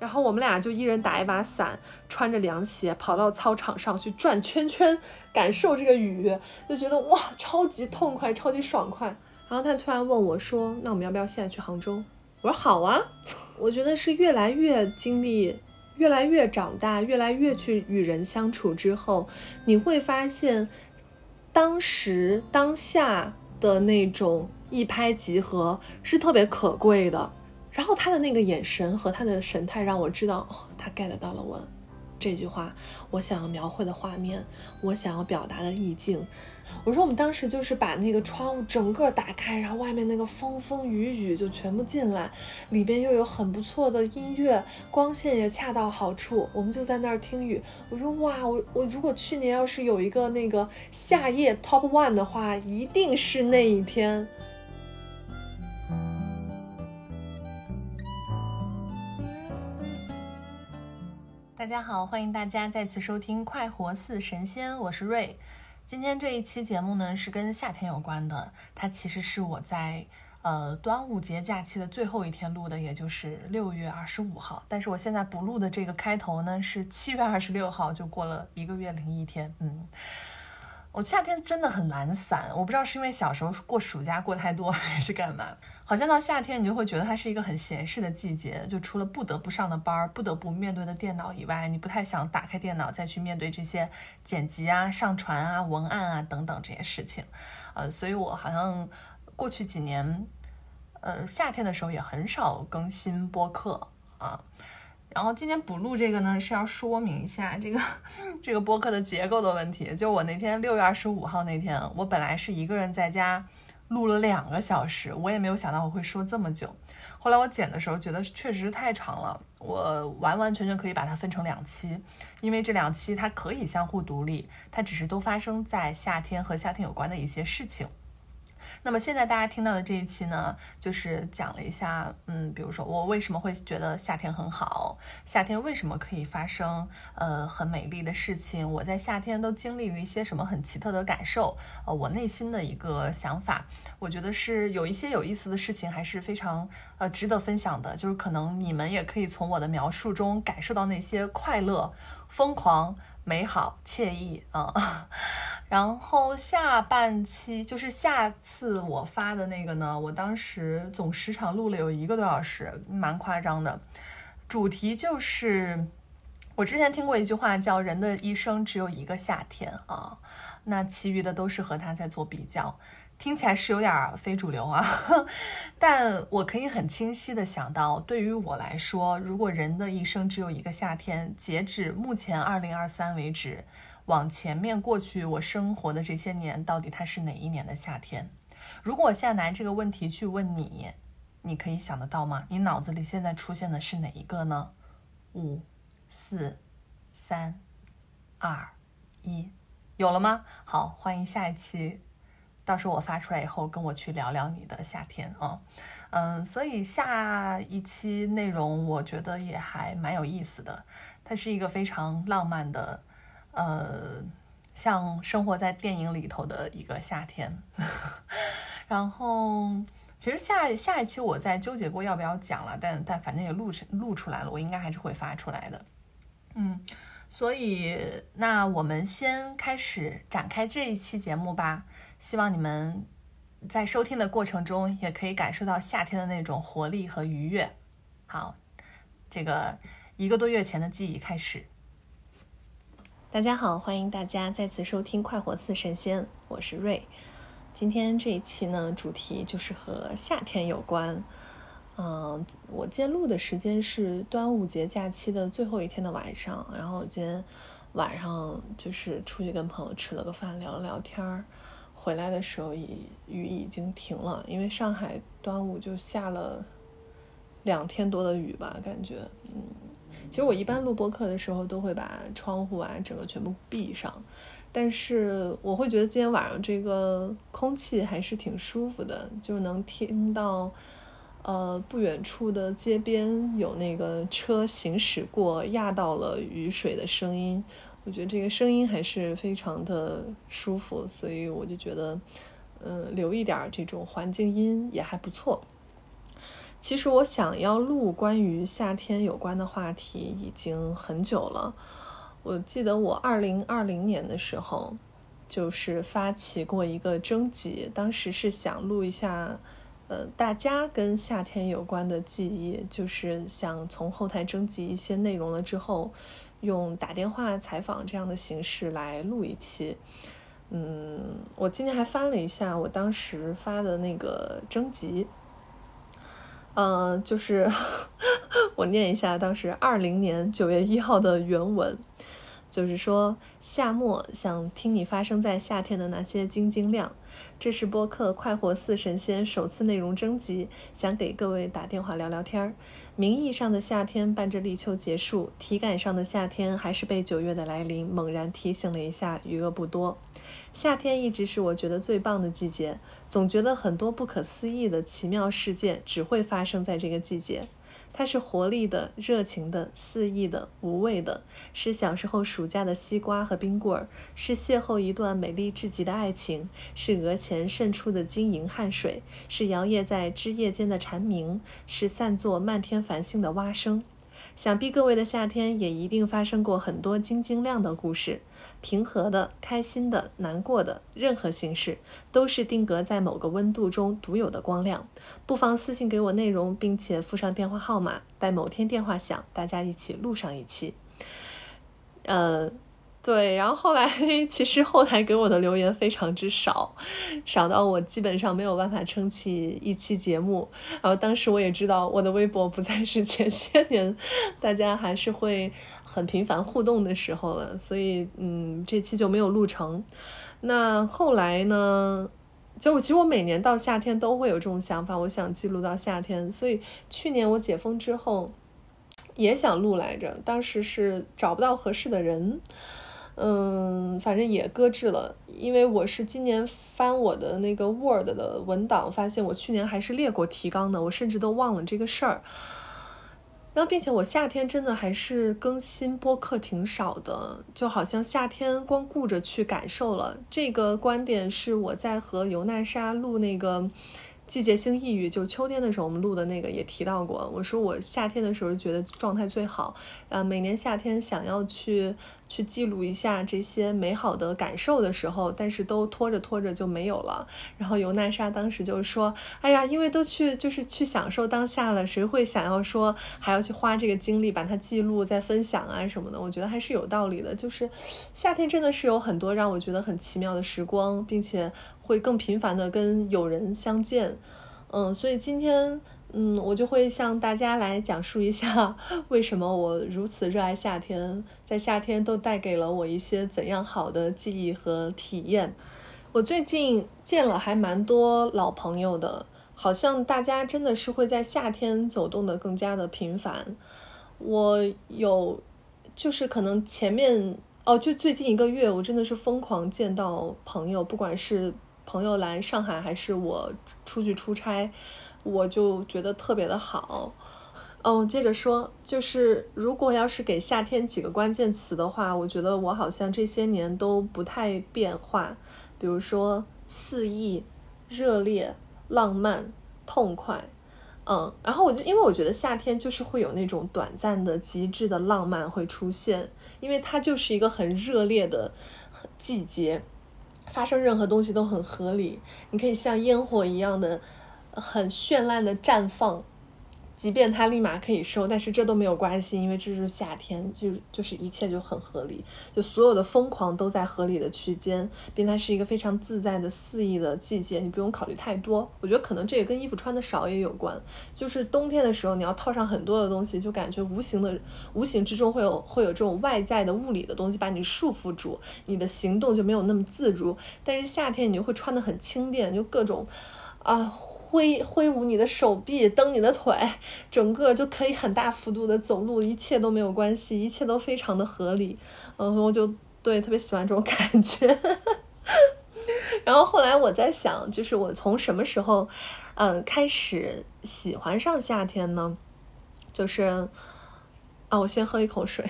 然后我们俩就一人打一把伞，穿着凉鞋跑到操场上去转圈圈，感受这个雨，就觉得哇，超级痛快，超级爽快。然后他突然问我说：“那我们要不要现在去杭州？”我说：“好啊。”我觉得是越来越经历，越来越长大，越来越去与人相处之后，你会发现，当时当下的那种一拍即合是特别可贵的。然后他的那个眼神和他的神态让我知道，哦，他 get 到了我这句话，我想要描绘的画面，我想要表达的意境。我说我们当时就是把那个窗户整个打开，然后外面那个风风雨雨就全部进来，里边又有很不错的音乐，光线也恰到好处，我们就在那儿听雨。我说哇，我我如果去年要是有一个那个夏夜 top one 的话，一定是那一天。大家好，欢迎大家再次收听《快活似神仙》，我是瑞。今天这一期节目呢是跟夏天有关的，它其实是我在呃端午节假期的最后一天录的，也就是六月二十五号。但是我现在不录的这个开头呢是七月二十六号，就过了一个月零一天。嗯，我夏天真的很懒散，我不知道是因为小时候过暑假过太多 还是干嘛。好像到夏天，你就会觉得它是一个很闲适的季节，就除了不得不上的班儿、不得不面对的电脑以外，你不太想打开电脑再去面对这些剪辑啊、上传啊、文案啊等等这些事情。呃，所以我好像过去几年，呃，夏天的时候也很少更新播客啊。然后今天补录这个呢，是要说明一下这个 这个播客的结构的问题。就我那天六月二十五号那天，我本来是一个人在家。录了两个小时，我也没有想到我会说这么久。后来我剪的时候觉得确实是太长了，我完完全全可以把它分成两期，因为这两期它可以相互独立，它只是都发生在夏天和夏天有关的一些事情。那么现在大家听到的这一期呢，就是讲了一下，嗯，比如说我为什么会觉得夏天很好，夏天为什么可以发生呃很美丽的事情，我在夏天都经历了一些什么很奇特的感受，呃，我内心的一个想法，我觉得是有一些有意思的事情，还是非常呃值得分享的，就是可能你们也可以从我的描述中感受到那些快乐、疯狂。美好惬意啊，然后下半期就是下次我发的那个呢，我当时总时长录了有一个多小时，蛮夸张的。主题就是我之前听过一句话，叫“人的一生只有一个夏天”啊，那其余的都是和他在做比较。听起来是有点非主流啊，但我可以很清晰的想到，对于我来说，如果人的一生只有一个夏天，截止目前二零二三为止，往前面过去我生活的这些年，到底它是哪一年的夏天？如果我现在拿这个问题去问你，你可以想得到吗？你脑子里现在出现的是哪一个呢？五、四、三、二、一，有了吗？好，欢迎下一期。到时候我发出来以后，跟我去聊聊你的夏天啊，嗯，所以下一期内容我觉得也还蛮有意思的，它是一个非常浪漫的，呃，像生活在电影里头的一个夏天。然后其实下下一期我在纠结过要不要讲了，但但反正也录录出来了，我应该还是会发出来的。嗯，所以那我们先开始展开这一期节目吧。希望你们在收听的过程中，也可以感受到夏天的那种活力和愉悦。好，这个一个多月前的记忆开始。大家好，欢迎大家再次收听《快活似神仙》，我是瑞。今天这一期呢，主题就是和夏天有关。嗯，我今天录的时间是端午节假期的最后一天的晚上，然后我今天晚上就是出去跟朋友吃了个饭，聊了聊天儿。回来的时候，雨雨已经停了，因为上海端午就下了两天多的雨吧，感觉，嗯，其实我一般录播课的时候都会把窗户啊整个全部闭上，但是我会觉得今天晚上这个空气还是挺舒服的，就能听到，呃，不远处的街边有那个车行驶过，压到了雨水的声音，我觉得这个声音还是非常的舒服，所以我就觉得，嗯，留一点这种环境音也还不错。其实我想要录关于夏天有关的话题已经很久了，我记得我二零二零年的时候就是发起过一个征集，当时是想录一下。呃，大家跟夏天有关的记忆，就是想从后台征集一些内容了之后，用打电话采访这样的形式来录一期。嗯，我今天还翻了一下我当时发的那个征集，嗯，就是 我念一下当时二零年九月一号的原文。就是说，夏末想听你发生在夏天的那些晶晶亮。这是播客《快活似神仙》首次内容征集，想给各位打电话聊聊天儿。名义上的夏天伴着立秋结束，体感上的夏天还是被九月的来临猛然提醒了一下，余额不多。夏天一直是我觉得最棒的季节，总觉得很多不可思议的奇妙事件只会发生在这个季节。它是活力的、热情的、肆意的、无畏的，是小时候暑假的西瓜和冰棍儿，是邂逅一段美丽至极的爱情，是额前渗出的晶莹汗水，是摇曳在枝叶间的蝉鸣，是散作漫天繁星的蛙声。想必各位的夏天也一定发生过很多晶晶亮的故事，平和的、开心的、难过的，任何形式都是定格在某个温度中独有的光亮。不妨私信给我内容，并且附上电话号码，待某天电话响，大家一起录上一期。呃。对，然后后来 其实后台给我的留言非常之少，少到我基本上没有办法撑起一期节目。然后当时我也知道我的微博不再是 前些年大家还是会很频繁互动的时候了，所以嗯，这期就没有录成。那后来呢，就其实我每年到夏天都会有这种想法，我想记录到夏天。所以去年我解封之后也想录来着，当时是找不到合适的人。嗯，反正也搁置了，因为我是今年翻我的那个 Word 的文档，发现我去年还是列过提纲的，我甚至都忘了这个事儿。然后，并且我夏天真的还是更新播客挺少的，就好像夏天光顾着去感受了。这个观点是我在和尤娜莎录那个。季节性抑郁，就秋天的时候我们录的那个也提到过。我说我夏天的时候觉得状态最好，呃，每年夏天想要去去记录一下这些美好的感受的时候，但是都拖着拖着就没有了。然后尤娜莎当时就说：“哎呀，因为都去就是去享受当下了，谁会想要说还要去花这个精力把它记录再分享啊什么的？”我觉得还是有道理的，就是夏天真的是有很多让我觉得很奇妙的时光，并且。会更频繁的跟友人相见，嗯，所以今天，嗯，我就会向大家来讲述一下为什么我如此热爱夏天，在夏天都带给了我一些怎样好的记忆和体验。我最近见了还蛮多老朋友的，好像大家真的是会在夏天走动的更加的频繁。我有，就是可能前面哦，就最近一个月，我真的是疯狂见到朋友，不管是。朋友来上海还是我出去出差，我就觉得特别的好。哦，接着说，就是如果要是给夏天几个关键词的话，我觉得我好像这些年都不太变化。比如说肆意、热烈、浪漫、痛快，嗯，然后我就因为我觉得夏天就是会有那种短暂的极致的浪漫会出现，因为它就是一个很热烈的季节。发生任何东西都很合理，你可以像烟火一样的，很绚烂的绽放。即便它立马可以收，但是这都没有关系，因为这是夏天，就就是一切就很合理，就所有的疯狂都在合理的区间，并它是一个非常自在的肆意的季节，你不用考虑太多。我觉得可能这也跟衣服穿的少也有关，就是冬天的时候你要套上很多的东西，就感觉无形的无形之中会有会有这种外在的物理的东西把你束缚住，你的行动就没有那么自如。但是夏天你就会穿的很轻便，就各种啊。挥挥舞你的手臂，蹬你的腿，整个就可以很大幅度的走路，一切都没有关系，一切都非常的合理。嗯，我就对特别喜欢这种 感觉。然后后来我在想，就是我从什么时候？嗯，开始喜欢上夏天呢？就是，啊，我先喝一口水。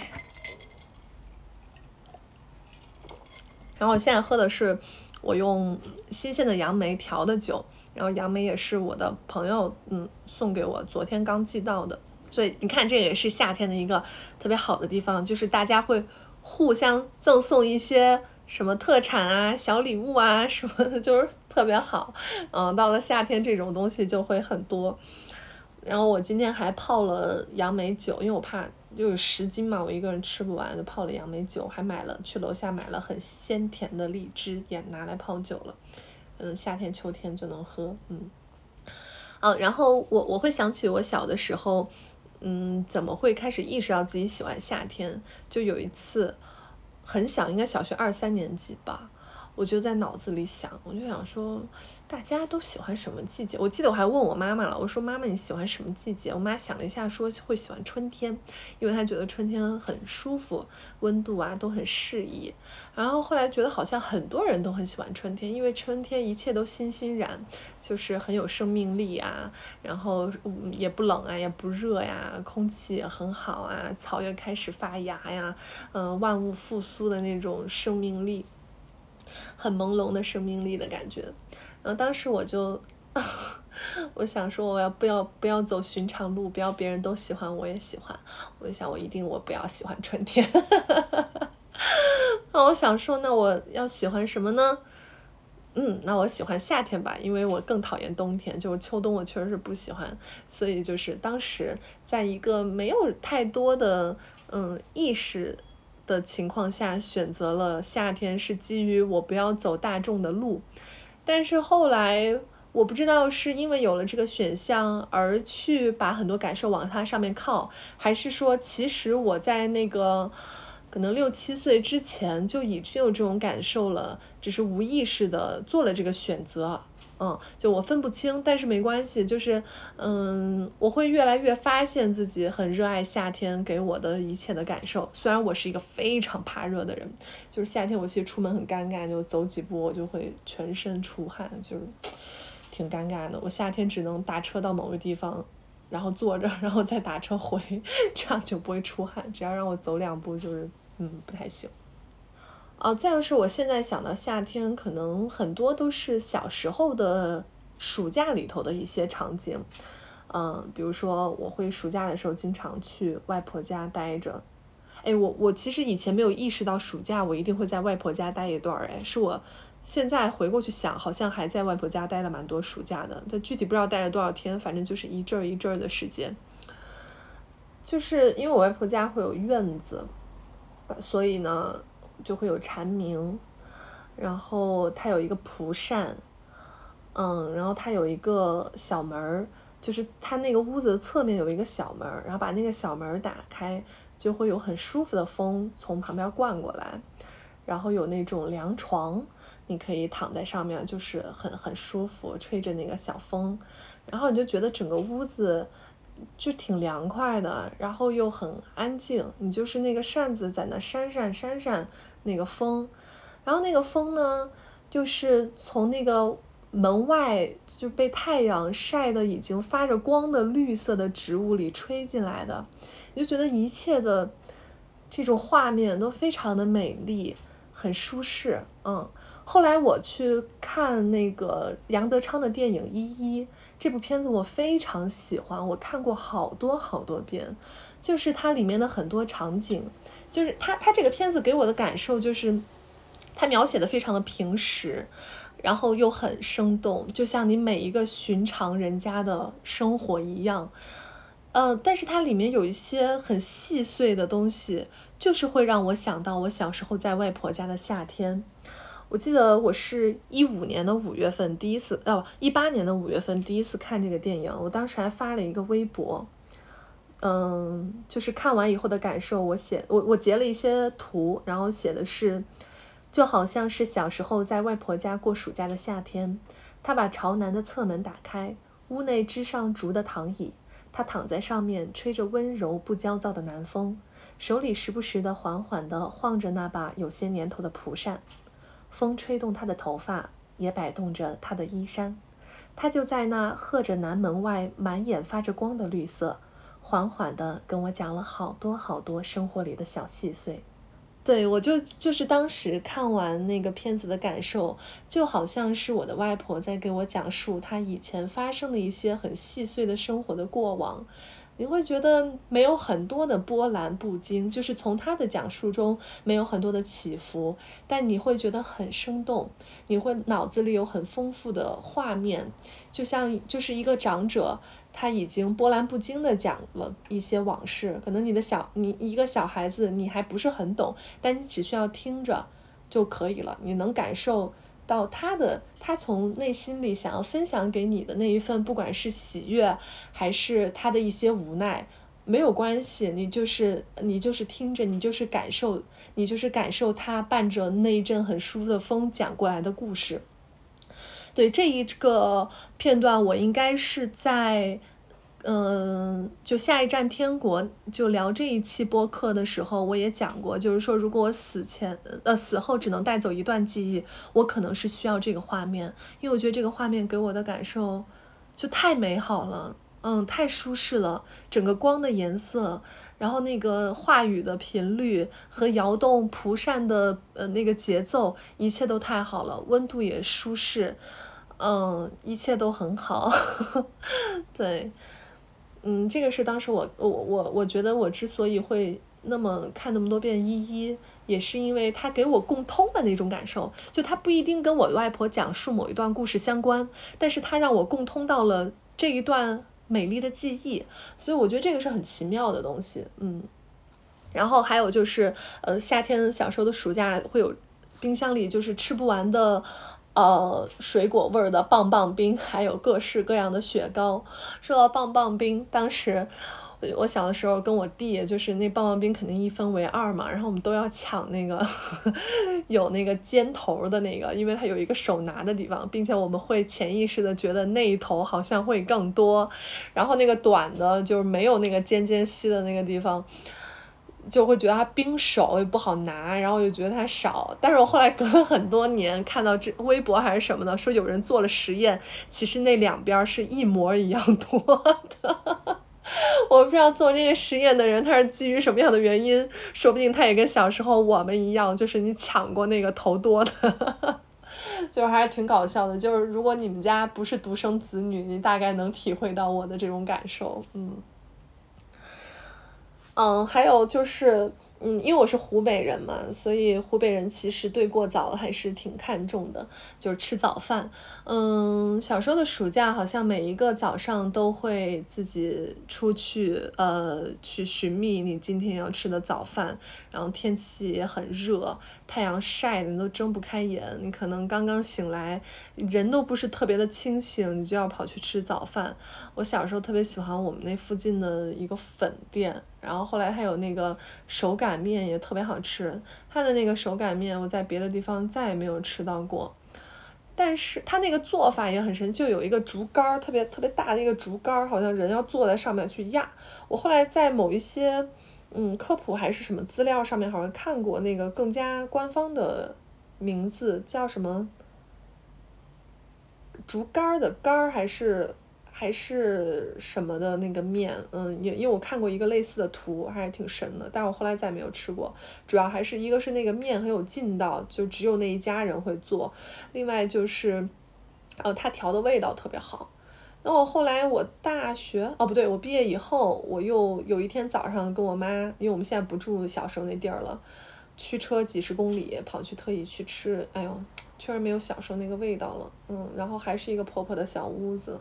然后我现在喝的是我用新鲜的杨梅调的酒，然后杨梅也是我的朋友嗯送给我，昨天刚寄到的。所以你看，这也是夏天的一个特别好的地方，就是大家会互相赠送一些什么特产啊、小礼物啊什么的，就是特别好。嗯，到了夏天，这种东西就会很多。然后我今天还泡了杨梅酒，因为我怕就有十斤嘛，我一个人吃不完，就泡了杨梅酒，还买了去楼下买了很鲜甜的荔枝，也拿来泡酒了。嗯，夏天秋天就能喝。嗯，哦，然后我我会想起我小的时候。嗯，怎么会开始意识到自己喜欢夏天？就有一次，很小，应该小学二三年级吧。我就在脑子里想，我就想说，大家都喜欢什么季节？我记得我还问我妈妈了，我说妈妈你喜欢什么季节？我妈想了一下，说会喜欢春天，因为她觉得春天很舒服，温度啊都很适宜。然后后来觉得好像很多人都很喜欢春天，因为春天一切都欣欣然，就是很有生命力啊，然后也不冷啊，也不热呀，空气也很好啊，草也开始发芽呀，嗯，万物复苏的那种生命力。很朦胧的生命力的感觉，然后当时我就，我想说我要不要不要走寻常路，不要别人都喜欢我也喜欢，我就想我一定我不要喜欢春天，那我想说那我要喜欢什么呢？嗯，那我喜欢夏天吧，因为我更讨厌冬天，就是秋冬我确实是不喜欢，所以就是当时在一个没有太多的嗯意识。的情况下选择了夏天，是基于我不要走大众的路。但是后来我不知道是因为有了这个选项而去把很多感受往它上面靠，还是说其实我在那个可能六七岁之前就已经有这种感受了，只是无意识的做了这个选择。嗯，就我分不清，但是没关系，就是，嗯，我会越来越发现自己很热爱夏天给我的一切的感受。虽然我是一个非常怕热的人，就是夏天我其实出门很尴尬，就走几步我就会全身出汗，就是挺尴尬的。我夏天只能打车到某个地方，然后坐着，然后再打车回，这样就不会出汗。只要让我走两步，就是嗯不太行。哦，再就是我现在想到夏天，可能很多都是小时候的暑假里头的一些场景，嗯，比如说我会暑假的时候经常去外婆家待着，哎，我我其实以前没有意识到暑假我一定会在外婆家待一段儿，哎，是我现在回过去想，好像还在外婆家待了蛮多暑假的，但具体不知道待了多少天，反正就是一阵儿一阵儿的时间，就是因为我外婆家会有院子，所以呢。就会有蝉鸣，然后它有一个蒲扇，嗯，然后它有一个小门儿，就是它那个屋子的侧面有一个小门儿，然后把那个小门儿打开，就会有很舒服的风从旁边灌过来，然后有那种凉床，你可以躺在上面，就是很很舒服，吹着那个小风，然后你就觉得整个屋子。就挺凉快的，然后又很安静。你就是那个扇子在那扇扇扇扇那个风，然后那个风呢，就是从那个门外就被太阳晒得已经发着光的绿色的植物里吹进来的，你就觉得一切的这种画面都非常的美丽，很舒适。嗯，后来我去看那个杨德昌的电影《一一》。这部片子我非常喜欢，我看过好多好多遍。就是它里面的很多场景，就是它它这个片子给我的感受就是，它描写的非常的平实，然后又很生动，就像你每一个寻常人家的生活一样。呃，但是它里面有一些很细碎的东西，就是会让我想到我小时候在外婆家的夏天。我记得我是一五年的五月份第一次，哦，一八年的五月份第一次看这个电影。我当时还发了一个微博，嗯，就是看完以后的感受。我写我我截了一些图，然后写的是，就好像是小时候在外婆家过暑假的夏天。他把朝南的侧门打开，屋内支上竹的躺椅，他躺在上面，吹着温柔不焦躁的南风，手里时不时的缓缓地晃着那把有些年头的蒲扇。风吹动他的头发，也摆动着他的衣衫。它就在那鹤着南门外满眼发着光的绿色，缓缓地跟我讲了好多好多生活里的小细碎。对我就就是当时看完那个片子的感受，就好像是我的外婆在给我讲述她以前发生的一些很细碎的生活的过往。你会觉得没有很多的波澜不惊，就是从他的讲述中没有很多的起伏，但你会觉得很生动，你会脑子里有很丰富的画面，就像就是一个长者，他已经波澜不惊的讲了一些往事，可能你的小你一个小孩子你还不是很懂，但你只需要听着就可以了，你能感受。到他的，他从内心里想要分享给你的那一份，不管是喜悦，还是他的一些无奈，没有关系，你就是你就是听着，你就是感受，你就是感受他伴着那一阵很舒服的风讲过来的故事。对这一个片段，我应该是在。嗯，就下一站天国，就聊这一期播客的时候，我也讲过，就是说，如果我死前呃死后只能带走一段记忆，我可能是需要这个画面，因为我觉得这个画面给我的感受就太美好了，嗯，太舒适了，整个光的颜色，然后那个话语的频率和摇动蒲扇的呃那个节奏，一切都太好了，温度也舒适，嗯，一切都很好，对。嗯，这个是当时我我我我觉得我之所以会那么看那么多遍一一，也是因为他给我共通的那种感受，就他不一定跟我的外婆讲述某一段故事相关，但是他让我共通到了这一段美丽的记忆，所以我觉得这个是很奇妙的东西，嗯。然后还有就是，呃，夏天小时候的暑假会有冰箱里就是吃不完的。呃，水果味儿的棒棒冰，还有各式各样的雪糕。说到棒棒冰，当时我小的时候跟我弟，就是那棒棒冰肯定一分为二嘛，然后我们都要抢那个 有那个尖头的那个，因为它有一个手拿的地方，并且我们会潜意识的觉得那一头好像会更多，然后那个短的，就是没有那个尖尖吸的那个地方。就会觉得它冰手也不好拿，然后又觉得它少。但是我后来隔了很多年，看到这微博还是什么的，说有人做了实验，其实那两边是一模一样多的。我不知道做这个实验的人他是基于什么样的原因，说不定他也跟小时候我们一样，就是你抢过那个头多的，就是还是挺搞笑的。就是如果你们家不是独生子女，你大概能体会到我的这种感受，嗯。嗯，还有就是。嗯，因为我是湖北人嘛，所以湖北人其实对过早还是挺看重的，就是吃早饭。嗯，小时候的暑假好像每一个早上都会自己出去，呃，去寻觅你今天要吃的早饭。然后天气也很热，太阳晒的你都睁不开眼，你可能刚刚醒来，人都不是特别的清醒，你就要跑去吃早饭。我小时候特别喜欢我们那附近的一个粉店。然后后来还有那个手擀面也特别好吃，它的那个手擀面我在别的地方再也没有吃到过，但是它那个做法也很神，就有一个竹竿儿，特别特别大的一个竹竿儿，好像人要坐在上面去压。我后来在某一些嗯科普还是什么资料上面好像看过那个更加官方的名字叫什么竹竿儿的竿儿还是。还是什么的那个面，嗯，也因为我看过一个类似的图，还是挺神的，但是我后来再也没有吃过。主要还是一个是那个面很有劲道，就只有那一家人会做，另外就是，呃，他调的味道特别好。那我后来我大学，哦不对，我毕业以后，我又有一天早上跟我妈，因为我们现在不住小时候那地儿了，驱车几十公里跑去特意去吃，哎呦，确实没有小时候那个味道了，嗯，然后还是一个破破的小屋子。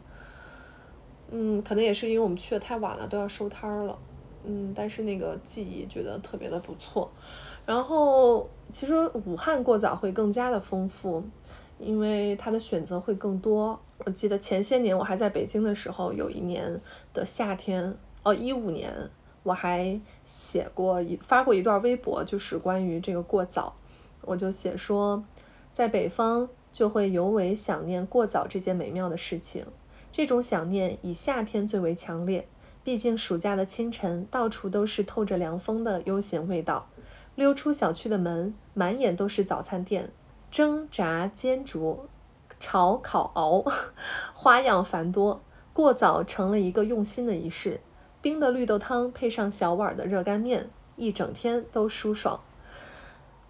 嗯，可能也是因为我们去的太晚了，都要收摊儿了。嗯，但是那个记忆觉得特别的不错。然后其实武汉过早会更加的丰富，因为它的选择会更多。我记得前些年我还在北京的时候，有一年的夏天，哦，一五年，我还写过一发过一段微博，就是关于这个过早。我就写说，在北方就会尤为想念过早这件美妙的事情。这种想念以夏天最为强烈，毕竟暑假的清晨，到处都是透着凉风的悠闲味道。溜出小区的门，满眼都是早餐店，蒸炸煎煮，炒、烤、熬，花样繁多。过早成了一个用心的仪式。冰的绿豆汤配上小碗的热干面，一整天都舒爽。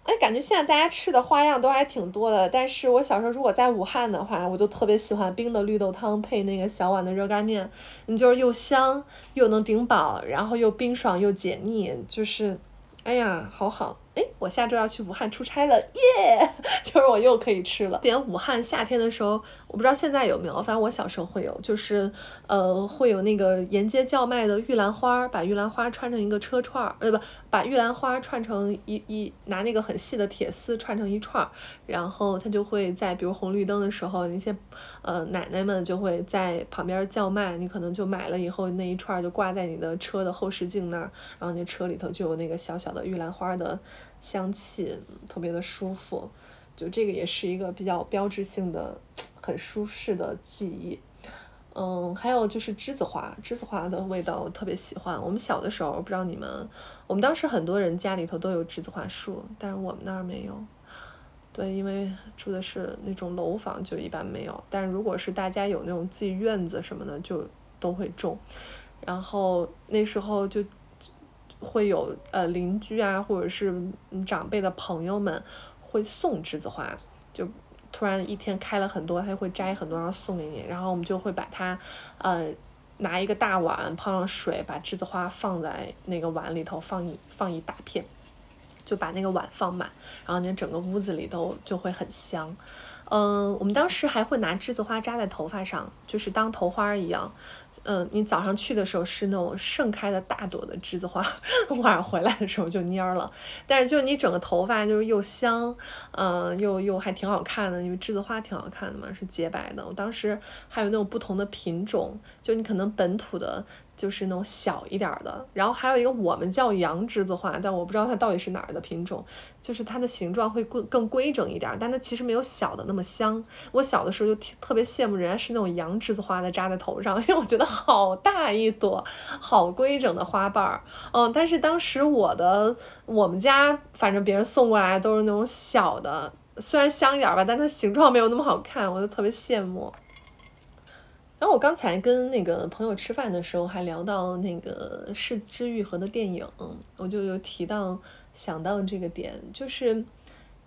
哎，感觉现在大家吃的花样都还挺多的。但是我小时候如果在武汉的话，我就特别喜欢冰的绿豆汤配那个小碗的热干面，你就是又香又能顶饱，然后又冰爽又解腻，就是，哎呀，好好。我下周要去武汉出差了，耶！就是我又可以吃了。点武汉夏天的时候，我不知道现在有没有，反正我小时候会有，就是呃会有那个沿街叫卖的玉兰花，把玉兰花串成一个车串儿，呃不，把玉兰花串成一一拿那个很细的铁丝串成一串儿，然后他就会在比如红绿灯的时候，那些呃奶奶们就会在旁边叫卖，你可能就买了以后那一串就挂在你的车的后视镜那儿，然后那车里头就有那个小小的玉兰花的。香气特别的舒服，就这个也是一个比较标志性的、很舒适的记忆。嗯，还有就是栀子花，栀子花的味道我特别喜欢。我们小的时候，不知道你们，我们当时很多人家里头都有栀子花树，但是我们那儿没有。对，因为住的是那种楼房，就一般没有。但如果是大家有那种自己院子什么的，就都会种。然后那时候就。会有呃邻居啊，或者是长辈的朋友们会送栀子花，就突然一天开了很多，他就会摘很多然后送给你，然后我们就会把它呃拿一个大碗泡上水，把栀子花放在那个碗里头放一放一大片，就把那个碗放满，然后你整个屋子里头就会很香。嗯，我们当时还会拿栀子花扎在头发上，就是当头花一样。嗯，你早上去的时候是那种盛开的大朵的栀子花，晚上回来的时候就蔫了。但是就你整个头发就是又香，嗯，又又还挺好看的，因为栀子花挺好看的嘛，是洁白的。我当时还有那种不同的品种，就你可能本土的。就是那种小一点的，然后还有一个我们叫洋栀子花，但我不知道它到底是哪儿的品种。就是它的形状会更更规整一点，但它其实没有小的那么香。我小的时候就特别羡慕人家是那种洋栀子花的扎在头上，因为我觉得好大一朵，好规整的花瓣儿。嗯，但是当时我的我们家反正别人送过来都是那种小的，虽然香一点吧，但它形状没有那么好看，我就特别羡慕。然后我刚才跟那个朋友吃饭的时候，还聊到那个市之愈合的电影，我就有提到想到这个点，就是，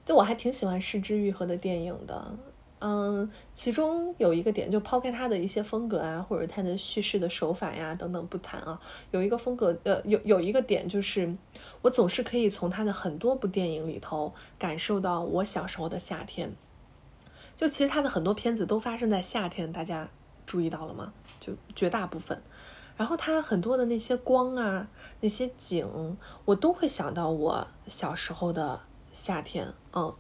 就我还挺喜欢市之愈合的电影的，嗯，其中有一个点，就抛开他的一些风格啊，或者他的叙事的手法呀等等不谈啊，有一个风格，呃，有有一个点就是，我总是可以从他的很多部电影里头感受到我小时候的夏天，就其实他的很多片子都发生在夏天，大家。注意到了吗？就绝大部分，然后它很多的那些光啊，那些景，我都会想到我小时候的夏天。嗯，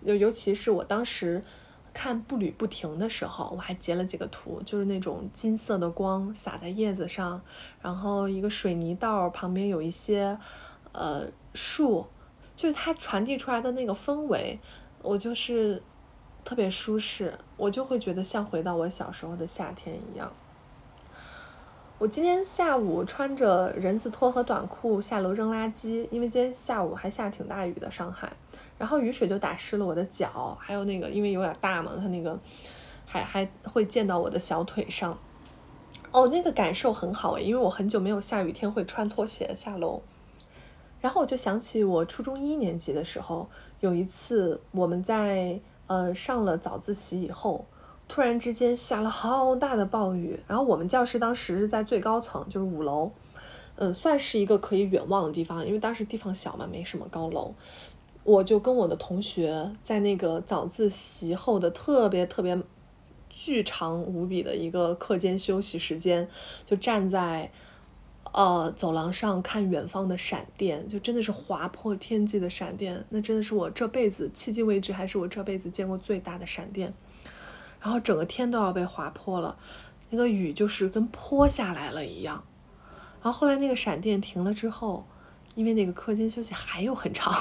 尤尤其是我当时看《步履不停》的时候，我还截了几个图，就是那种金色的光洒在叶子上，然后一个水泥道旁边有一些呃树，就是它传递出来的那个氛围，我就是。特别舒适，我就会觉得像回到我小时候的夏天一样。我今天下午穿着人字拖和短裤下楼扔垃圾，因为今天下午还下挺大雨的上海，然后雨水就打湿了我的脚，还有那个因为有点大嘛，它那个还还会溅到我的小腿上。哦，那个感受很好诶，因为我很久没有下雨天会穿拖鞋下楼。然后我就想起我初中一年级的时候，有一次我们在。呃，上了早自习以后，突然之间下了好大的暴雨，然后我们教室当时是在最高层，就是五楼，嗯，算是一个可以远望的地方，因为当时地方小嘛，没什么高楼。我就跟我的同学在那个早自习后的特别特别巨长无比的一个课间休息时间，就站在。呃，走廊上看远方的闪电，就真的是划破天际的闪电。那真的是我这辈子迄今为止还是我这辈子见过最大的闪电。然后整个天都要被划破了，那个雨就是跟泼下来了一样。然后后来那个闪电停了之后。因为那个课间休息还有很长，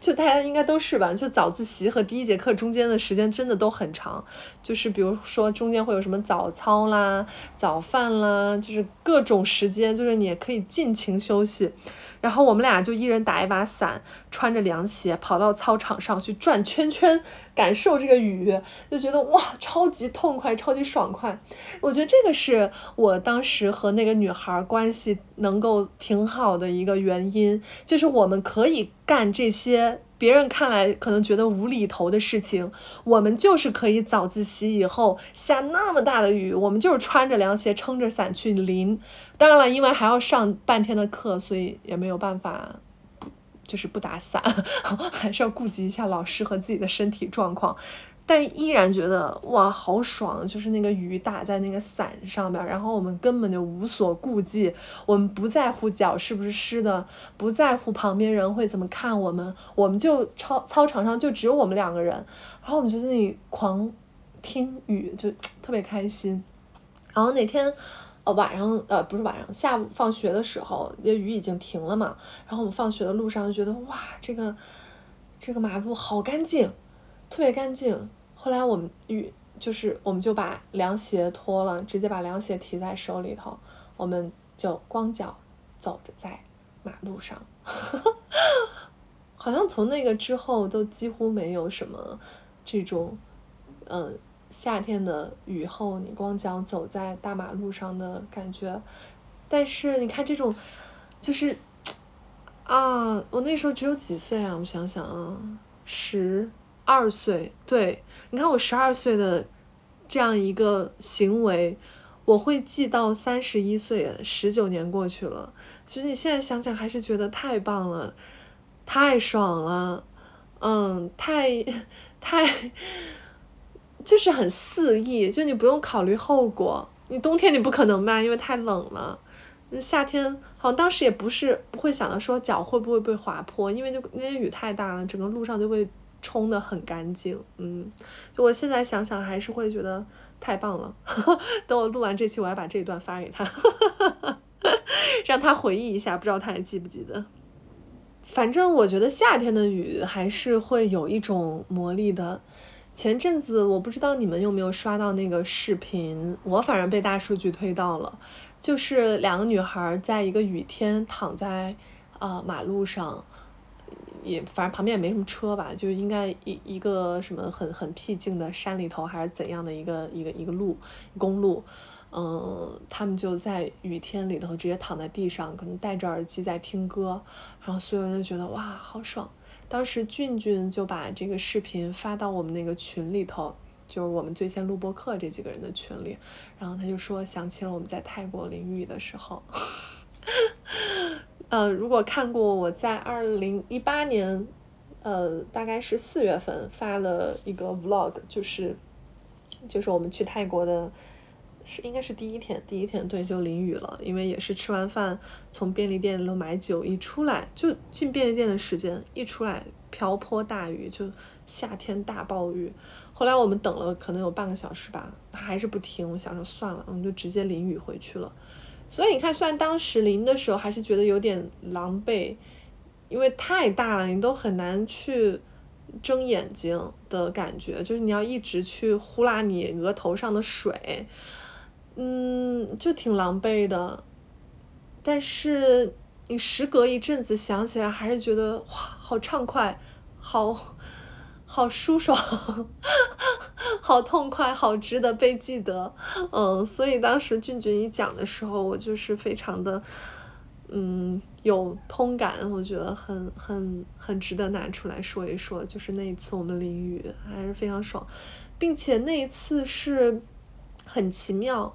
就大家应该都是吧？就早自习和第一节课中间的时间真的都很长，就是比如说中间会有什么早操啦、早饭啦，就是各种时间，就是你也可以尽情休息。然后我们俩就一人打一把伞，穿着凉鞋跑到操场上去转圈圈，感受这个雨，就觉得哇，超级痛快，超级爽快。我觉得这个是我当时和那个女孩关系能够挺好的一个原因，就是我们可以干这些。别人看来可能觉得无厘头的事情，我们就是可以早自习以后下那么大的雨，我们就是穿着凉鞋撑着伞去淋。当然了，因为还要上半天的课，所以也没有办法就是不打伞，还是要顾及一下老师和自己的身体状况。但依然觉得哇，好爽！就是那个雨打在那个伞上面，然后我们根本就无所顾忌，我们不在乎脚是不是湿的，不在乎旁边人会怎么看我们，我们就操操场上就只有我们两个人，然后我们就在那里狂听雨，就特别开心。然后那天呃晚上呃不是晚上，下午放学的时候，那雨已经停了嘛，然后我们放学的路上就觉得哇，这个这个马路好干净。特别干净。后来我们雨就是我们就把凉鞋脱了，直接把凉鞋提在手里头，我们就光脚走着在马路上。好像从那个之后都几乎没有什么这种，嗯，夏天的雨后你光脚走在大马路上的感觉。但是你看这种，就是啊，我那时候只有几岁啊？我想想啊，十。二岁，对，你看我十二岁的这样一个行为，我会记到三十一岁，十九年过去了。其实你现在想想，还是觉得太棒了，太爽了，嗯，太 太就是很肆意，就你不用考虑后果。你冬天你不可能卖，因为太冷了。夏天好像当时也不是不会想到说脚会不会被划破，因为就那天雨太大了，整个路上就会。冲的很干净，嗯，就我现在想想还是会觉得太棒了。等我录完这期，我要把这一段发给他，让他回忆一下，不知道他还记不记得。反正我觉得夏天的雨还是会有一种魔力的。前阵子我不知道你们有没有刷到那个视频，我反正被大数据推到了，就是两个女孩在一个雨天躺在啊马路上。也反正旁边也没什么车吧，就应该一一个什么很很僻静的山里头还是怎样的一个一个一个路公路，嗯，他们就在雨天里头直接躺在地上，可能戴着耳机在听歌，然后所有人都觉得哇好爽。当时俊俊就把这个视频发到我们那个群里头，就是我们最先录播课这几个人的群里，然后他就说想起了我们在泰国淋雨的时候。呃，如果看过我在二零一八年，呃，大概是四月份发了一个 vlog，就是，就是我们去泰国的，是应该是第一天，第一天对就淋雨了，因为也是吃完饭从便利店里头买酒，一出来就进便利店的时间，一出来瓢泼大雨，就夏天大暴雨。后来我们等了可能有半个小时吧，他还是不停，我想说算了，我们就直接淋雨回去了。所以你看，虽然当时淋的时候还是觉得有点狼狈，因为太大了，你都很难去睁眼睛的感觉，就是你要一直去呼啦你额头上的水，嗯，就挺狼狈的。但是你时隔一阵子想起来，还是觉得哇，好畅快，好。好舒爽，好痛快，好值得被记得，嗯，所以当时俊俊一讲的时候，我就是非常的，嗯，有通感，我觉得很很很值得拿出来说一说。就是那一次我们淋雨还是非常爽，并且那一次是很奇妙，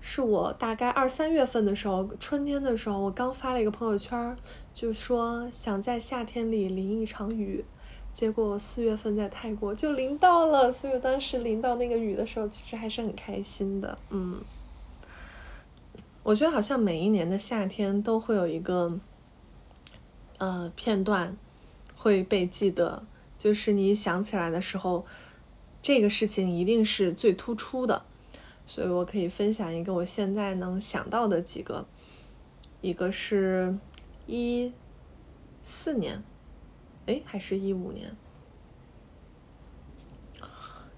是我大概二三月份的时候，春天的时候，我刚发了一个朋友圈，就说想在夏天里淋一场雨。结果四月份在泰国就淋到了，所以我当时淋到那个雨的时候，其实还是很开心的。嗯，我觉得好像每一年的夏天都会有一个，呃，片段会被记得，就是你想起来的时候，这个事情一定是最突出的。所以我可以分享一个我现在能想到的几个，一个是一四年。哎，还是一五年？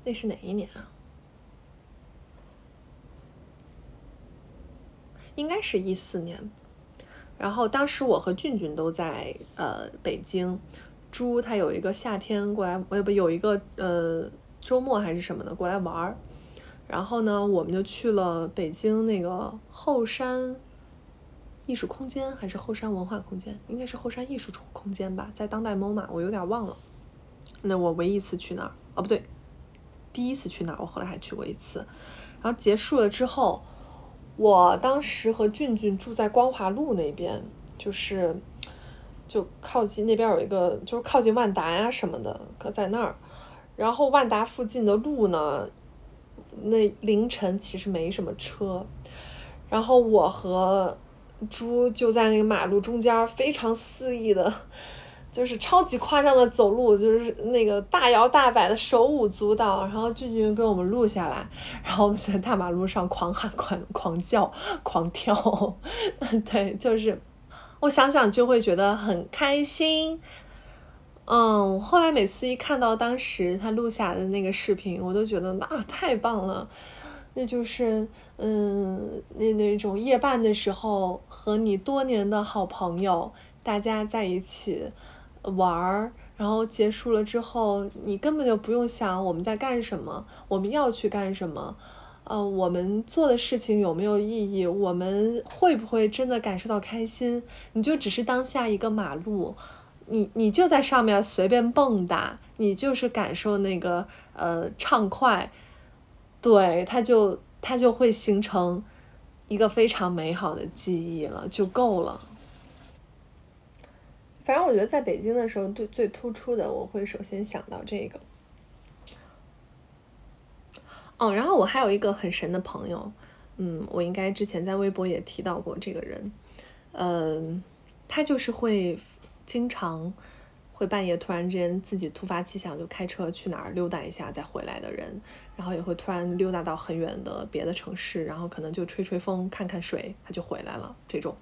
那是哪一年啊？应该是一四年。然后当时我和俊俊都在呃北京，猪他有一个夏天过来，呃不有一个呃周末还是什么的过来玩儿，然后呢，我们就去了北京那个后山艺术空间还是后山文化空间，应该是后山艺术空间吧，在当代 MOMA，我有点忘了。那我唯一一次去那儿，哦不对，第一次去那儿，我后来还去过一次。然后结束了之后，我当时和俊俊住在光华路那边，就是就靠近那边有一个，就是靠近万达呀什么的，可在那儿。然后万达附近的路呢，那凌晨其实没什么车。然后我和猪就在那个马路中间，非常肆意的。就是超级夸张的走路，就是那个大摇大摆的手舞足蹈，然后俊俊给我们录下来，然后我们在大马路上狂喊、狂狂叫、狂跳，对，就是我想想就会觉得很开心。嗯，后来每次一看到当时他录下的那个视频，我都觉得啊太棒了，那就是嗯那那种夜半的时候和你多年的好朋友大家在一起。玩儿，然后结束了之后，你根本就不用想我们在干什么，我们要去干什么，呃，我们做的事情有没有意义，我们会不会真的感受到开心？你就只是当下一个马路，你你就在上面随便蹦跶，你就是感受那个呃畅快，对，它就它就会形成一个非常美好的记忆了，就够了。反正我觉得在北京的时候，最最突出的，我会首先想到这个。哦，然后我还有一个很神的朋友，嗯，我应该之前在微博也提到过这个人，嗯，他就是会经常会半夜突然之间自己突发奇想就开车去哪儿溜达一下再回来的人，然后也会突然溜达到很远的别的城市，然后可能就吹吹风看看水他就回来了这种，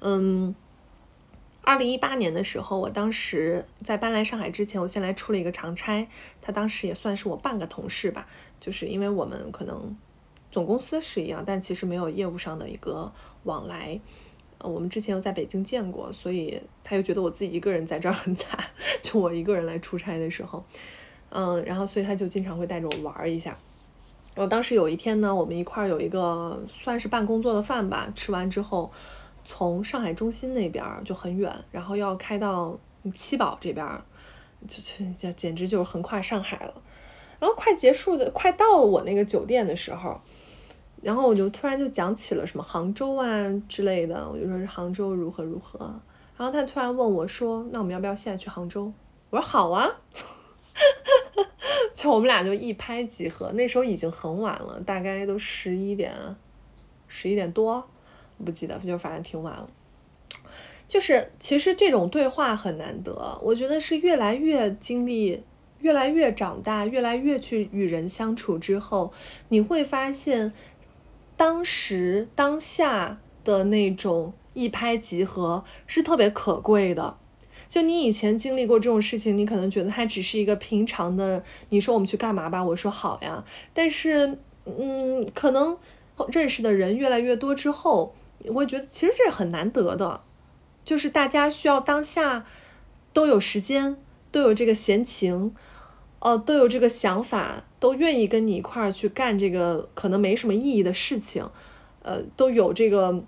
嗯。二零一八年的时候，我当时在搬来上海之前，我先来出了一个长差。他当时也算是我半个同事吧，就是因为我们可能总公司是一样，但其实没有业务上的一个往来。呃，我们之前又在北京见过，所以他又觉得我自己一个人在这儿很惨，就我一个人来出差的时候，嗯，然后所以他就经常会带着我玩一下。我当时有一天呢，我们一块儿有一个算是办工作的饭吧，吃完之后。从上海中心那边就很远，然后要开到七宝这边，就就简直就是横跨上海了。然后快结束的，快到我那个酒店的时候，然后我就突然就讲起了什么杭州啊之类的，我就说是杭州如何如何。然后他突然问我说：“那我们要不要现在去杭州？”我说：“好啊。”就我们俩就一拍即合。那时候已经很晚了，大概都十一点，十一点多。不记得，就反正挺晚了。就是其实这种对话很难得，我觉得是越来越经历，越来越长大，越来越去与人相处之后，你会发现，当时当下的那种一拍即合是特别可贵的。就你以前经历过这种事情，你可能觉得它只是一个平常的，你说我们去干嘛吧，我说好呀。但是，嗯，可能认识的人越来越多之后。我觉得其实这是很难得的，就是大家需要当下都有时间，都有这个闲情，呃，都有这个想法，都愿意跟你一块儿去干这个可能没什么意义的事情，呃，都有这个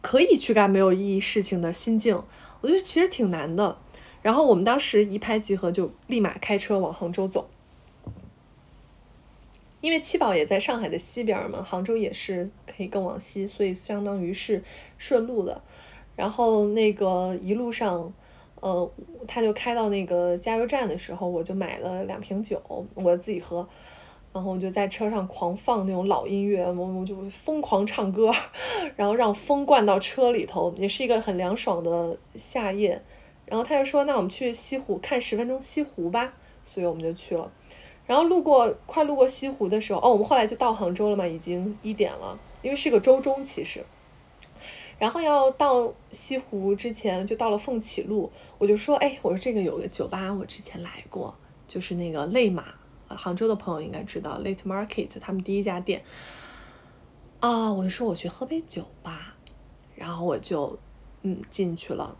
可以去干没有意义事情的心境。我觉得其实挺难的。然后我们当时一拍即合，就立马开车往杭州走。因为七宝也在上海的西边嘛，杭州也是可以更往西，所以相当于是顺路的。然后那个一路上，呃，他就开到那个加油站的时候，我就买了两瓶酒，我自己喝。然后我就在车上狂放那种老音乐，我我就疯狂唱歌，然后让风灌到车里头，也是一个很凉爽的夏夜。然后他就说：“那我们去西湖看十分钟西湖吧。”所以我们就去了。然后路过快路过西湖的时候，哦，我们后来就到杭州了嘛，已经一点了，因为是个周中其实。然后要到西湖之前，就到了凤起路，我就说，哎，我说这个有个酒吧，我之前来过，就是那个泪马，杭州的朋友应该知道，Late Market 他们第一家店。啊，我就说我去喝杯酒吧，然后我就嗯进去了，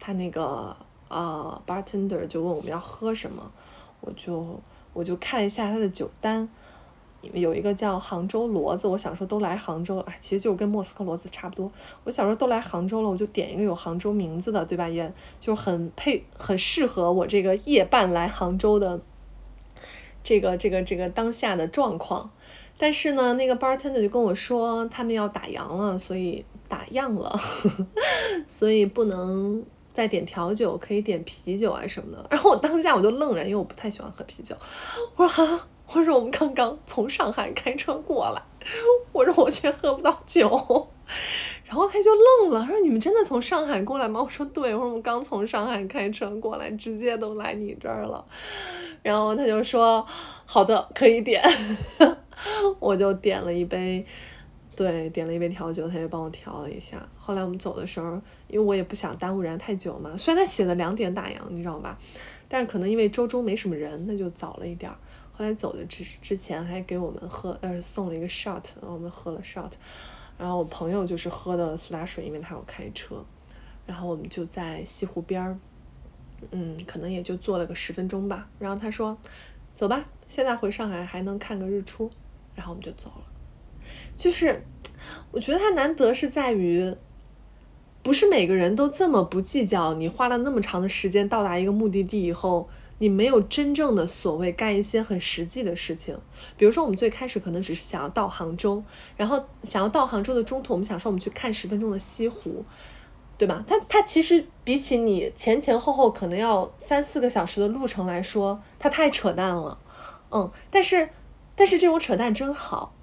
他那个。呃 bartender 就问我们要喝什么，我就我就看一下他的酒单。有一个叫杭州骡子，我想说都来杭州了，哎，其实就跟莫斯科骡子差不多。我想说都来杭州了，我就点一个有杭州名字的，对吧？也就很配，很适合我这个夜半来杭州的这个这个这个当下的状况。但是呢，那个 bartender 就跟我说他们要打烊了，所以打烊了，所以不能再点调酒，可以点啤酒啊什么的。然后我当下我就愣了，因为我不太喜欢喝啤酒。我说哈。我说我们刚刚从上海开车过来，我说我却喝不到酒，然后他就愣了，说你们真的从上海过来吗？我说对，我说我们刚从上海开车过来，直接都来你这儿了，然后他就说好的，可以点，我就点了一杯，对，点了一杯调酒，他就帮我调了一下。后来我们走的时候，因为我也不想耽误人太久嘛，虽然他写的两点打烊，你知道吧，但是可能因为周中没什么人，那就早了一点儿。来走的之之前还给我们喝，呃，送了一个 shot，我们喝了 shot，然后我朋友就是喝的苏打水，因为他要开车，然后我们就在西湖边儿，嗯，可能也就坐了个十分钟吧。然后他说：“走吧，现在回上海还能看个日出。”然后我们就走了。就是我觉得他难得是在于，不是每个人都这么不计较，你花了那么长的时间到达一个目的地以后。你没有真正的所谓干一些很实际的事情，比如说我们最开始可能只是想要到杭州，然后想要到杭州的中途，我们想说我们去看十分钟的西湖，对吧？它它其实比起你前前后后可能要三四个小时的路程来说，它太扯淡了，嗯，但是但是这种扯淡真好，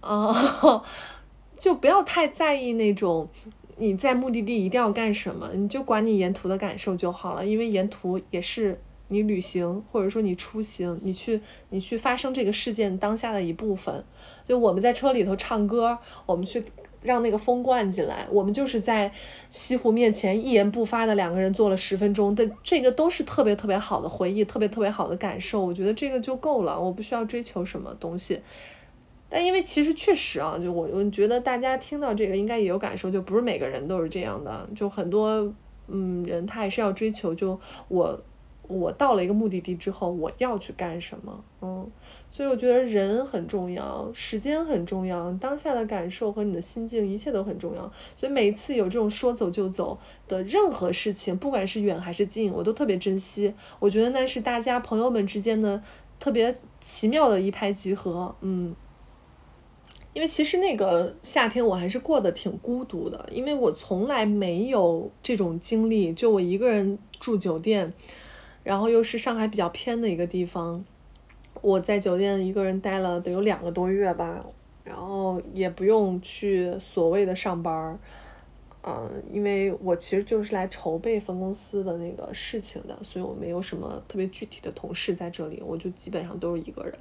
啊，就不要太在意那种。你在目的地一定要干什么，你就管你沿途的感受就好了，因为沿途也是你旅行或者说你出行，你去你去发生这个事件当下的一部分。就我们在车里头唱歌，我们去让那个风灌进来，我们就是在西湖面前一言不发的两个人坐了十分钟的，这个都是特别特别好的回忆，特别特别好的感受。我觉得这个就够了，我不需要追求什么东西。但因为其实确实啊，就我我觉得大家听到这个应该也有感受，就不是每个人都是这样的，就很多嗯人他还是要追求，就我我到了一个目的地之后我要去干什么，嗯，所以我觉得人很重要，时间很重要，当下的感受和你的心境一切都很重要，所以每一次有这种说走就走的任何事情，不管是远还是近，我都特别珍惜，我觉得那是大家朋友们之间的特别奇妙的一拍即合，嗯。因为其实那个夏天我还是过得挺孤独的，因为我从来没有这种经历，就我一个人住酒店，然后又是上海比较偏的一个地方，我在酒店一个人待了得有两个多月吧，然后也不用去所谓的上班儿，嗯，因为我其实就是来筹备分公司的那个事情的，所以我没有什么特别具体的同事在这里，我就基本上都是一个人。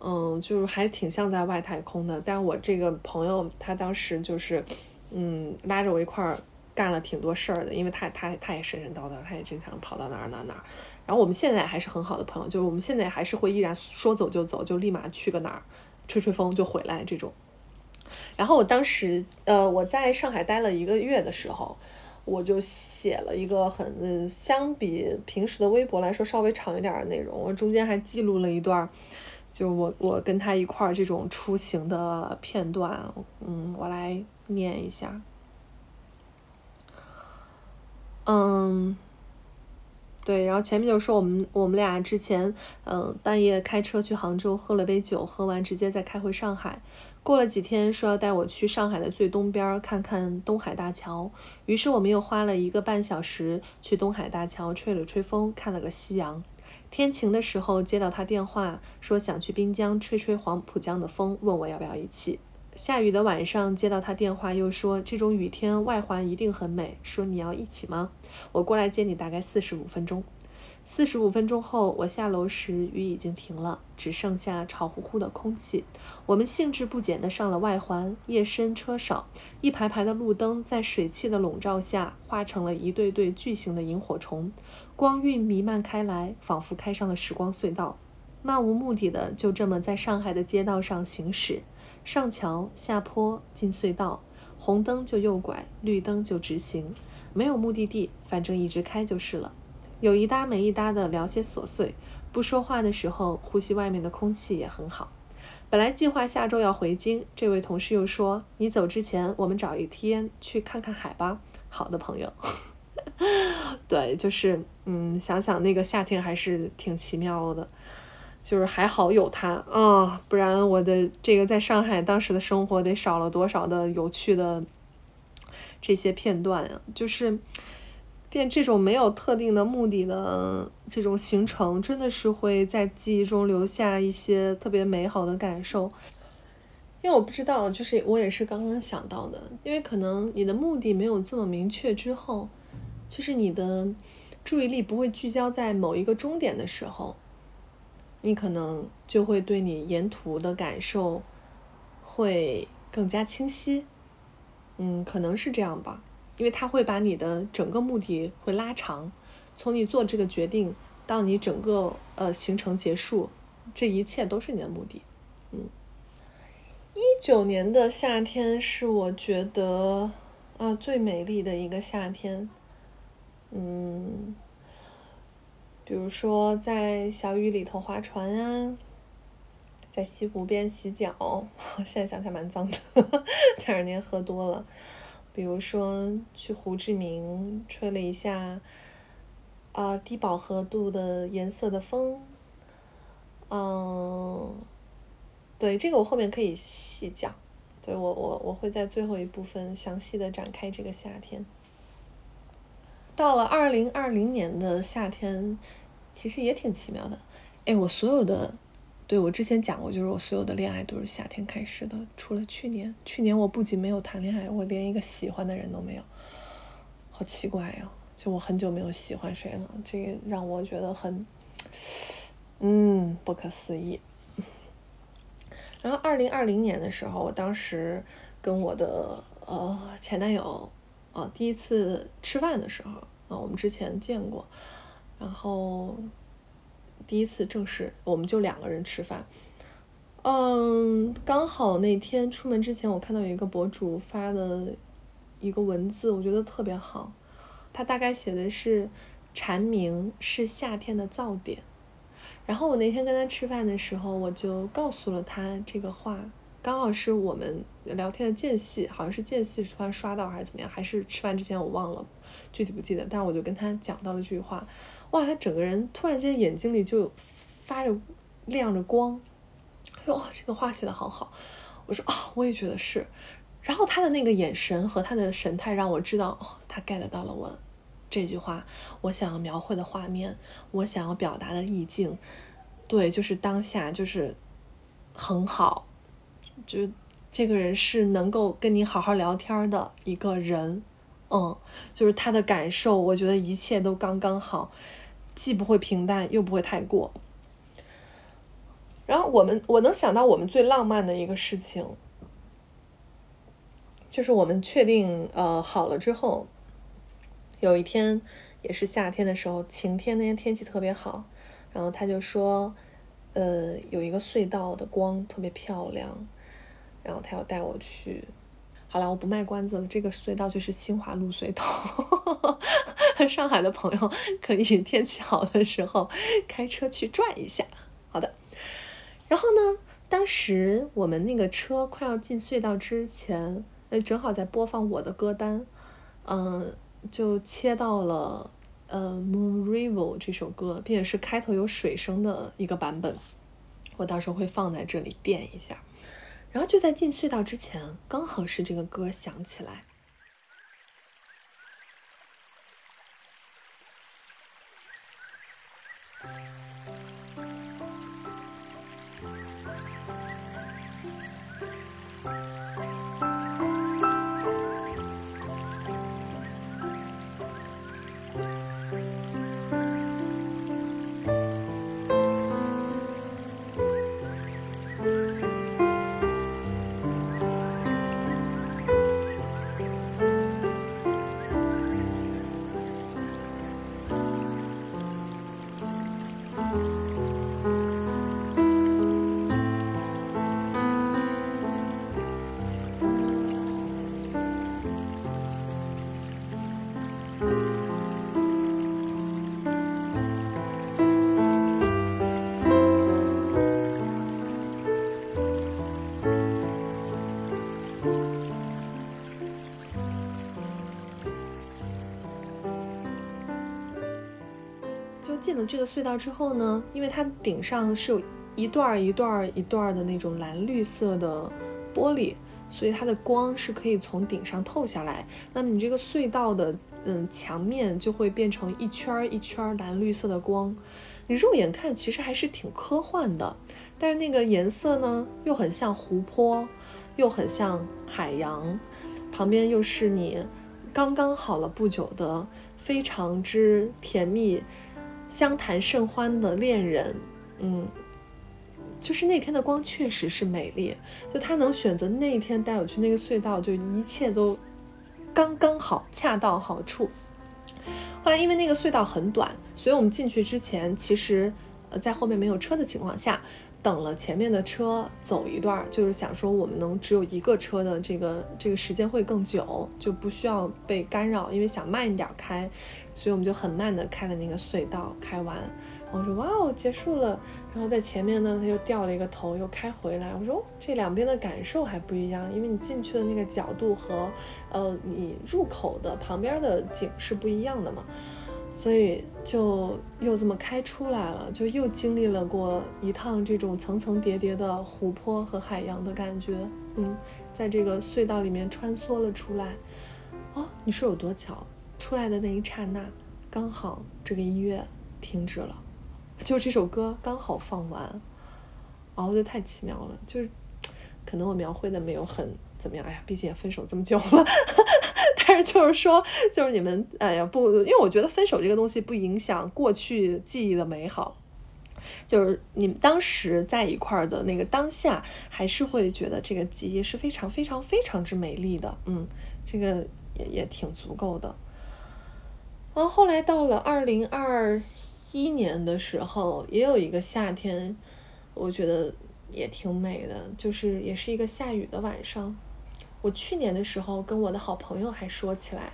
嗯，就是还挺像在外太空的，但我这个朋友他当时就是，嗯，拉着我一块儿干了挺多事儿的，因为他他他也神神叨叨，他也经常跑到哪儿哪儿哪儿。然后我们现在还是很好的朋友，就是我们现在还是会依然说走就走，就立马去个哪儿吹吹风就回来这种。然后我当时呃我在上海待了一个月的时候，我就写了一个很相比平时的微博来说稍微长一点的内容，我中间还记录了一段。就我我跟他一块儿这种出行的片段，嗯，我来念一下。嗯，对，然后前面就说我们我们俩之前，嗯，半夜开车去杭州喝了杯酒，喝完直接再开回上海。过了几天说要带我去上海的最东边看看东海大桥，于是我们又花了一个半小时去东海大桥吹了吹风，看了个夕阳。天晴的时候接到他电话，说想去滨江吹吹黄浦江的风，问我要不要一起。下雨的晚上接到他电话，又说这种雨天外环一定很美，说你要一起吗？我过来接你，大概四十五分钟。四十五分钟后，我下楼时雨已经停了，只剩下潮乎乎的空气。我们兴致不减地上了外环，夜深车少，一排排的路灯在水汽的笼罩下，化成了一对对巨型的萤火虫，光晕弥漫开来，仿佛开上了时光隧道，漫无目的的就这么在上海的街道上行驶，上桥下坡进隧道。红灯就右拐，绿灯就直行，没有目的地，反正一直开就是了。有一搭没一搭的聊些琐碎，不说话的时候，呼吸外面的空气也很好。本来计划下周要回京，这位同事又说：“你走之前，我们找一天去看看海吧。”好的朋友，对，就是嗯，想想那个夏天还是挺奇妙的。就是还好有他啊，不然我的这个在上海当时的生活得少了多少的有趣的这些片段呀！就是变这种没有特定的目的的这种行程，真的是会在记忆中留下一些特别美好的感受。因为我不知道，就是我也是刚刚想到的，因为可能你的目的没有这么明确之后，就是你的注意力不会聚焦在某一个终点的时候。你可能就会对你沿途的感受会更加清晰，嗯，可能是这样吧，因为它会把你的整个目的会拉长，从你做这个决定到你整个呃行程结束，这一切都是你的目的，嗯。一九年的夏天是我觉得啊最美丽的一个夏天，嗯。比如说，在小雨里头划船啊，在西湖边洗脚，现在想起来蛮脏的，前两年喝多了。比如说，去胡志明吹了一下啊低饱和度的颜色的风，嗯，对，这个我后面可以细讲，对我我我会在最后一部分详细的展开这个夏天。到了二零二零年的夏天，其实也挺奇妙的。哎，我所有的，对我之前讲过，就是我所有的恋爱都是夏天开始的，除了去年。去年我不仅没有谈恋爱，我连一个喜欢的人都没有，好奇怪呀！就我很久没有喜欢谁了，这让我觉得很，嗯，不可思议。然后二零二零年的时候，我当时跟我的呃前男友。啊，第一次吃饭的时候啊，我们之前见过，然后第一次正式我们就两个人吃饭，嗯，刚好那天出门之前，我看到有一个博主发的一个文字，我觉得特别好，他大概写的是蝉鸣是夏天的噪点，然后我那天跟他吃饭的时候，我就告诉了他这个话。刚好是我们聊天的间隙，好像是间隙突然刷到还是怎么样，还是吃饭之前我忘了，具体不记得。但是我就跟他讲到了这句话，哇，他整个人突然间眼睛里就发着亮着光，哇，这个话写的好好。我说啊，我也觉得是。然后他的那个眼神和他的神态让我知道，哦，他 get 到了我这句话，我想要描绘的画面，我想要表达的意境，对，就是当下就是很好。就这个人是能够跟你好好聊天的一个人，嗯，就是他的感受，我觉得一切都刚刚好，既不会平淡，又不会太过。然后我们，我能想到我们最浪漫的一个事情，就是我们确定呃好了之后，有一天也是夏天的时候，晴天那天天气特别好，然后他就说，呃，有一个隧道的光特别漂亮。然后他要带我去，好了，我不卖关子了。这个隧道就是新华路隧道，上海的朋友可以天气好的时候开车去转一下。好的，然后呢，当时我们那个车快要进隧道之前，呃，正好在播放我的歌单，嗯，就切到了呃《Moon River》这首歌，并且是开头有水声的一个版本，我到时候会放在这里垫一下。然后就在进隧道之前刚好是这个歌响起来。就进了这个隧道之后呢，因为它顶上是有一段一段一段的那种蓝绿色的玻璃，所以它的光是可以从顶上透下来。那么你这个隧道的嗯墙面就会变成一圈一圈蓝绿色的光，你肉眼看其实还是挺科幻的，但是那个颜色呢又很像湖泊，又很像海洋，旁边又是你刚刚好了不久的非常之甜蜜。相谈甚欢的恋人，嗯，就是那天的光确实是美丽，就他能选择那一天带我去那个隧道，就一切都刚刚好，恰到好处。后来因为那个隧道很短，所以我们进去之前，其实呃在后面没有车的情况下。等了前面的车走一段，就是想说我们能只有一个车的这个这个时间会更久，就不需要被干扰，因为想慢一点开，所以我们就很慢的开了那个隧道，开完，然后说哇哦结束了，然后在前面呢他又掉了一个头又开回来，我说这两边的感受还不一样，因为你进去的那个角度和呃你入口的旁边的景是不一样的嘛。所以就又这么开出来了，就又经历了过一趟这种层层叠叠的湖泊和海洋的感觉，嗯，在这个隧道里面穿梭了出来。哦，你说有多巧？出来的那一刹那，刚好这个音乐停止了，就这首歌刚好放完。啊，我觉得太奇妙了，就是可能我描绘的没有很怎么样。哎呀，毕竟也分手这么久了。但是就是说，就是你们，哎呀不，因为我觉得分手这个东西不影响过去记忆的美好，就是你们当时在一块儿的那个当下，还是会觉得这个记忆是非常非常非常之美丽的，嗯，这个也也挺足够的。然后后来到了二零二一年的时候，也有一个夏天，我觉得也挺美的，就是也是一个下雨的晚上。我去年的时候跟我的好朋友还说起来，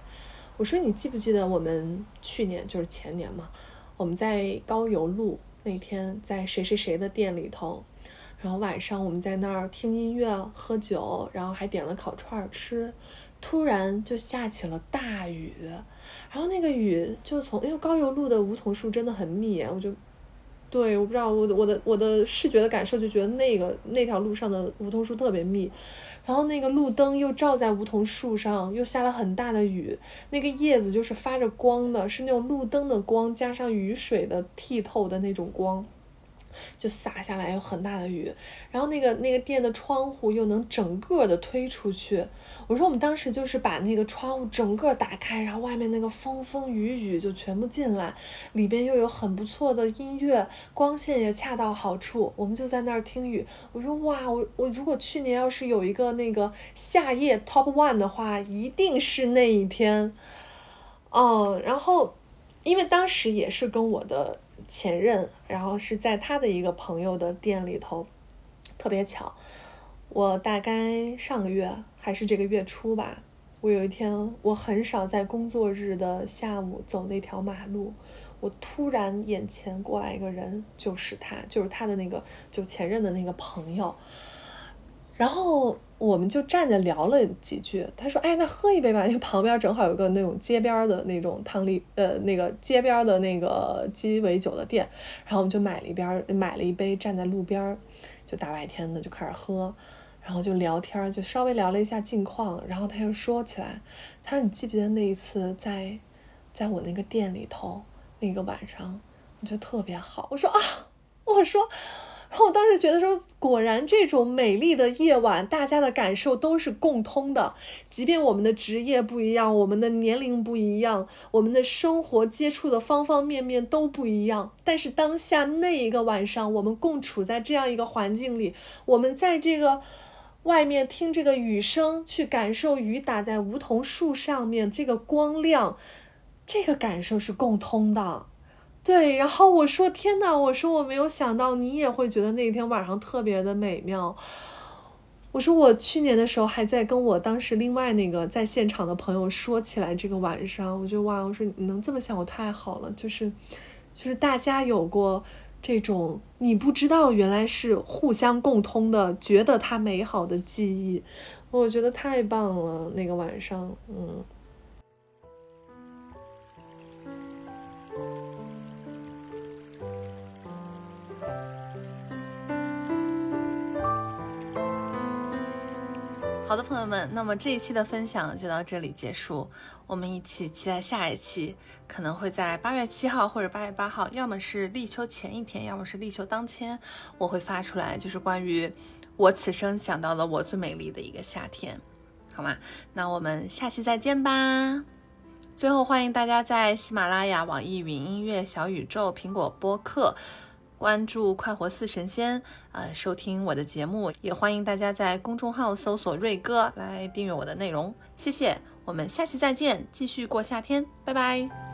我说你记不记得我们去年就是前年嘛，我们在高邮路那天在谁谁谁的店里头，然后晚上我们在那儿听音乐喝酒，然后还点了烤串吃，突然就下起了大雨，然后那个雨就从因为高邮路的梧桐树真的很密，我就对我不知道我我的我的视觉的感受就觉得那个那条路上的梧桐树特别密。然后那个路灯又照在梧桐树上，又下了很大的雨，那个叶子就是发着光的，是那种路灯的光加上雨水的剔透的那种光。就洒下来有很大的雨，然后那个那个店的窗户又能整个的推出去。我说我们当时就是把那个窗户整个打开，然后外面那个风风雨雨就全部进来，里边又有很不错的音乐，光线也恰到好处。我们就在那儿听雨。我说哇，我我如果去年要是有一个那个夏夜 top one 的话，一定是那一天。哦，然后因为当时也是跟我的。前任，然后是在他的一个朋友的店里头，特别巧，我大概上个月还是这个月初吧，我有一天我很少在工作日的下午走那条马路，我突然眼前过来一个人，就是他，就是他的那个就前任的那个朋友。然后我们就站着聊了几句，他说：“哎，那喝一杯吧，因为旁边正好有个那种街边的那种汤力，呃，那个街边的那个鸡尾酒的店。”然后我们就买了一边，买了一杯，站在路边，就大白天的就开始喝，然后就聊天，就稍微聊了一下近况。然后他又说起来，他说：“你记不记得那一次在，在我那个店里头那个晚上，我觉得特别好。”我说：“啊，我说。”然后我当时觉得说，果然这种美丽的夜晚，大家的感受都是共通的。即便我们的职业不一样，我们的年龄不一样，我们的生活接触的方方面面都不一样，但是当下那一个晚上，我们共处在这样一个环境里，我们在这个外面听这个雨声，去感受雨打在梧桐树上面这个光亮，这个感受是共通的。对，然后我说天呐，我说我没有想到你也会觉得那天晚上特别的美妙，我说我去年的时候还在跟我当时另外那个在现场的朋友说起来这个晚上，我就哇，我说你能这么想我太好了，就是就是大家有过这种你不知道原来是互相共通的，觉得它美好的记忆，我觉得太棒了那个晚上，嗯。好的，朋友们，那么这一期的分享就到这里结束。我们一起期待下一期，可能会在八月七号或者八月八号，要么是立秋前一天，要么是立秋当天，我会发出来，就是关于我此生想到了我最美丽的一个夏天，好吗？那我们下期再见吧。最后，欢迎大家在喜马拉雅、网易云音乐、小宇宙、苹果播客。关注快活似神仙，呃，收听我的节目，也欢迎大家在公众号搜索瑞哥来订阅我的内容，谢谢，我们下期再见，继续过夏天，拜拜。